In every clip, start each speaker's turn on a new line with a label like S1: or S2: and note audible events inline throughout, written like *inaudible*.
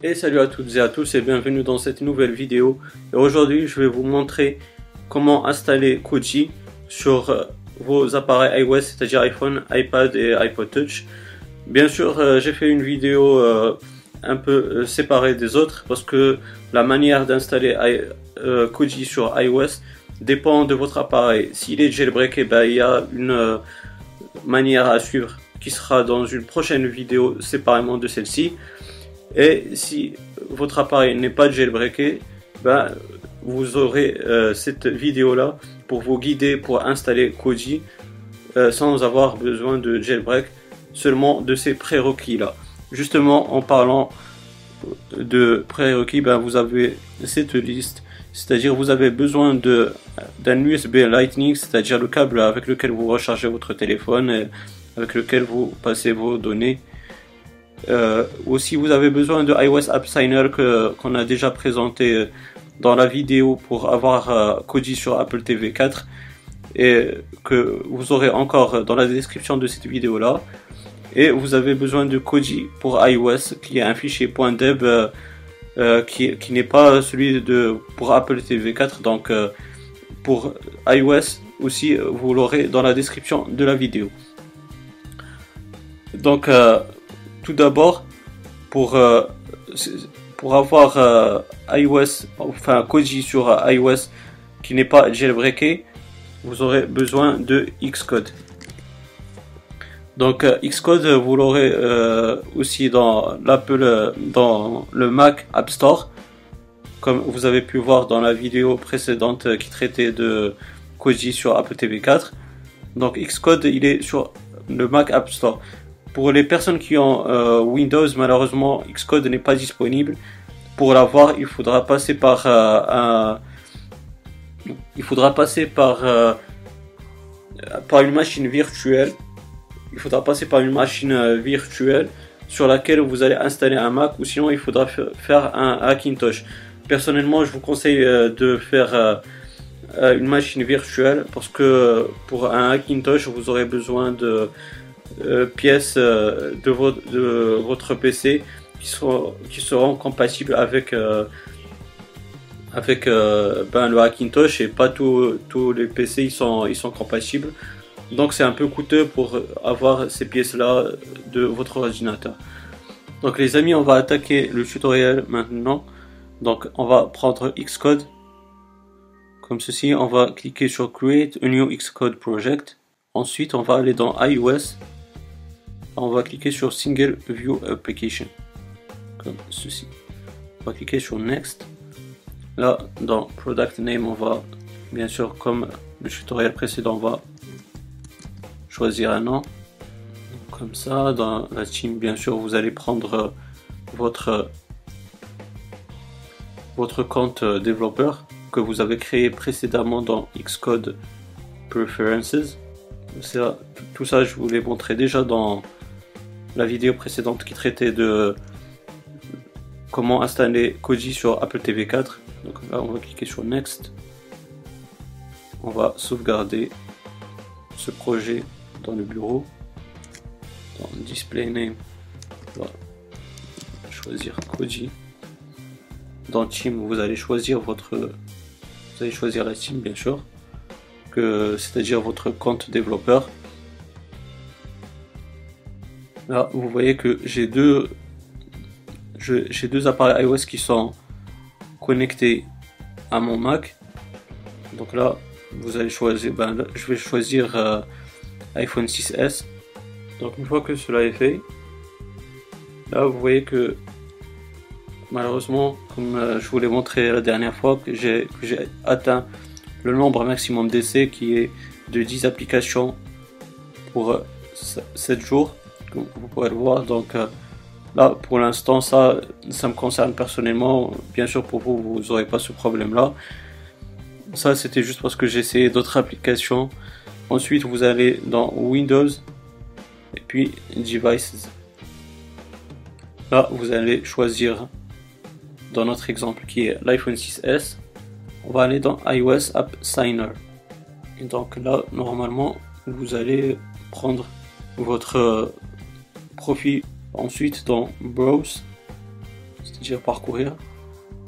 S1: Et salut à toutes et à tous et bienvenue dans cette nouvelle vidéo. Et aujourd'hui je vais vous montrer comment installer Koji sur euh, vos appareils iOS, c'est-à-dire iPhone, iPad et iPod Touch. Bien sûr euh, j'ai fait une vidéo euh, un peu séparée des autres parce que la manière d'installer Koji sur iOS dépend de votre appareil. S'il est jailbreaké, ben, il y a une manière à suivre qui sera dans une prochaine vidéo séparément de celle-ci. Et si votre appareil n'est pas jailbreaké, ben, vous aurez euh, cette vidéo là pour vous guider pour installer Koji euh, sans avoir besoin de jailbreak, seulement de ces prérequis là. Justement, en parlant de prérequis, ben, vous avez cette liste, c'est-à-dire vous avez besoin d'un USB Lightning, c'est-à-dire le câble avec lequel vous rechargez votre téléphone, et avec lequel vous passez vos données euh, aussi, vous avez besoin de iOS App Signer qu'on a déjà présenté euh, dans la vidéo pour avoir euh, Koji sur Apple TV 4 et que vous aurez encore dans la description de cette vidéo là. Et vous avez besoin de Koji pour iOS qui est un fichier .deb qui, qui n'est pas celui de pour Apple TV 4 donc pour iOS aussi vous l'aurez dans la description de la vidéo. Donc tout d'abord, pour, euh, avoir euh, iOS, enfin Koji sur euh, iOS qui n'est pas jailbreaké, vous aurez besoin de Xcode. Donc Xcode, vous l'aurez aussi dans l'Apple, dans le Mac App Store, comme vous avez pu voir dans la vidéo précédente qui traitait de Koji sur Apple TV 4. Donc Xcode, il est sur le Mac App Store. Pour les personnes qui ont euh, Windows, malheureusement, Xcode n'est pas disponible. Pour l'avoir, il faudra passer par euh, un, il faudra passer par euh, par une machine virtuelle. Il faudra passer par une machine virtuelle sur laquelle vous allez installer un Mac ou sinon il faudra faire un Hackintosh. Personnellement, je vous conseille de faire une machine virtuelle parce que pour un Hackintosh, vous aurez besoin de euh, pièces euh, de, votre, PC qui seront, qui seront compatibles avec, euh, avec ben, le Hackintosh et pas tous les PC ils sont, ils sont compatibles. Donc c'est un peu coûteux pour avoir ces pièces-là de votre ordinateur. Donc les amis, on va attaquer le tutoriel maintenant. Donc on va prendre Xcode comme ceci. On va cliquer sur Create a new Xcode project. Ensuite, on va aller dans iOS on va cliquer sur Single View Application, comme ceci. On va cliquer sur Next. Là, dans Product Name, on va, bien sûr, comme le tutoriel précédent, on va choisir un nom. Comme ça, dans la team, bien sûr, vous allez prendre votre, votre compte développeur que vous avez créé précédemment dans Xcode Preferences. tout ça, je vous l'ai montré déjà dans la vidéo précédente qui traitait de comment installer Koji sur Apple TV 4. Donc là, on va cliquer sur Next. On va sauvegarder ce projet dans le bureau. Dans Display Name, on va choisir Koji. Dans Team, vous allez choisir votre, vous allez choisir la team bien sûr, c'est-à-dire votre compte développeur. Là, vous voyez que j'ai deux, j'ai deux appareils iOS qui sont connectés à mon Mac. Donc là, vous allez choisir, ben je vais choisir euh, iPhone 6s. Donc une fois que cela est fait, là vous voyez que malheureusement, comme euh, je vous l'ai montré la dernière fois, j'ai atteint le nombre maximum d'essais qui est de 10 applications pour 7 euh, vous pourrez le voir. Donc euh, là, pour l'instant, ça, ça me concerne personnellement. Bien sûr, pour vous, vous n'aurez pas ce problème-là. Ça, c'était juste parce que j'ai essayé d'autres applications. Ensuite, vous allez dans Windows et puis Devices. Là, vous allez choisir dans notre exemple qui est l'iPhone 6S. On va aller dans iOS App Signer. Et donc là, normalement, vous allez prendre votre profil ensuite dans Browse, dire parcourir,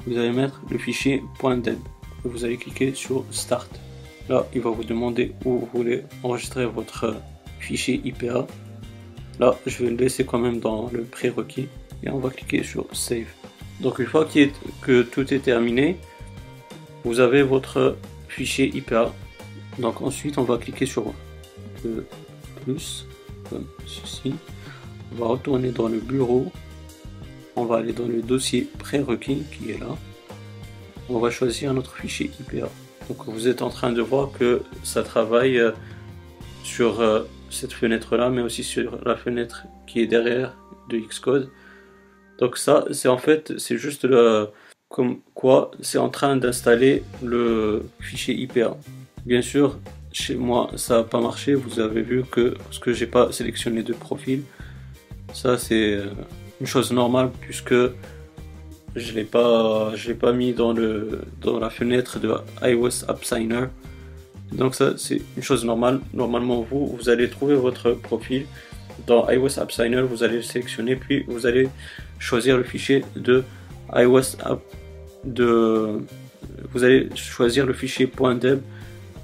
S1: vous allez mettre le fichier .deb. Vous allez cliquer sur Start. Là, il va vous demander où vous voulez enregistrer votre fichier IPA. Là, je vais le laisser quand même dans le prérequis et on va cliquer sur Save. Donc une fois que tout est terminé, vous avez votre fichier IPA. Donc ensuite, on va cliquer sur le plus, comme ceci. On va retourner dans le bureau. On va aller dans le dossier prérequis qui est là. On va choisir notre fichier IPA. Donc vous êtes en train de voir que ça travaille euh, sur euh, cette fenêtre là, mais aussi sur la fenêtre qui est derrière de Xcode. Donc ça, c'est en fait, c'est juste le, comme quoi c'est en train d'installer le fichier IPA. Bien sûr, chez moi, ça n'a pas marché. Vous avez vu que parce que j'ai pas sélectionné de profil, ça c'est euh, une chose normale puisque je l'ai pas, je l'ai pas mis dans le dans la fenêtre de iOS App Signer. Donc ça c'est une chose normale. Normalement vous vous allez trouver votre profil dans iOS App Signer. Vous allez le sélectionner puis vous allez choisir le fichier de iOS App de vous allez choisir le fichier .deb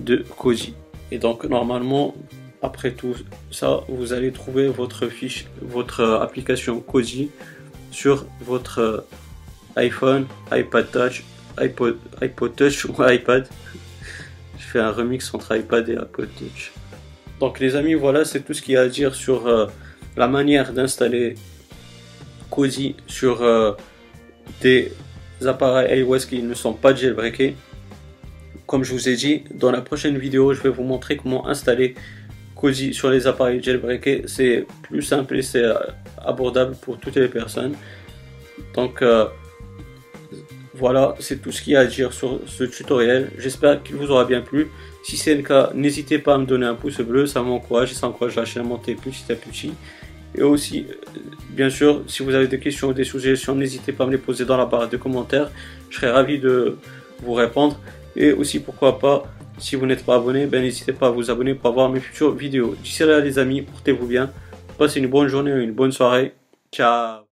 S1: de Koji. Et donc normalement après tout ça vous allez trouver votre fiche votre application Koji sur votre iPhone, iPad Touch, iPod, Touch ou *laughs* iPad. Je fais un remix entre iPad et iPod Touch. Donc les amis, voilà, c'est tout ce qu'il y a à dire sur euh, la manière d'installer Cozy sur euh, des appareils iOS qui ne sont pas jailbreakés. Comme je vous ai dit, dans la prochaine vidéo, je vais vous montrer comment installer Cozy sur les appareils jailbreakés. C'est plus simple et c'est euh, abordable pour toutes les personnes. Donc voilà, c'est tout ce qu'il y a à dire sur ce tutoriel. J'espère qu'il vous aura bien plu. Si c'est le cas, n'hésitez pas à me donner un pouce bleu, ça m'encourage et ça encourage la chaîne à monter petit à petit. Et aussi, euh, bien sûr, si vous avez des questions ou des suggestions, n'hésitez pas à me les poser dans la barre de commentaires. Je serai ravi de vous répondre. Et aussi, pourquoi pas, si vous n'êtes pas abonné, ben, n'hésitez pas à vous abonner pour voir mes futures vidéos. D'ici là, les amis, portez-vous bien. Passez une bonne journée ou une bonne soirée. Ciao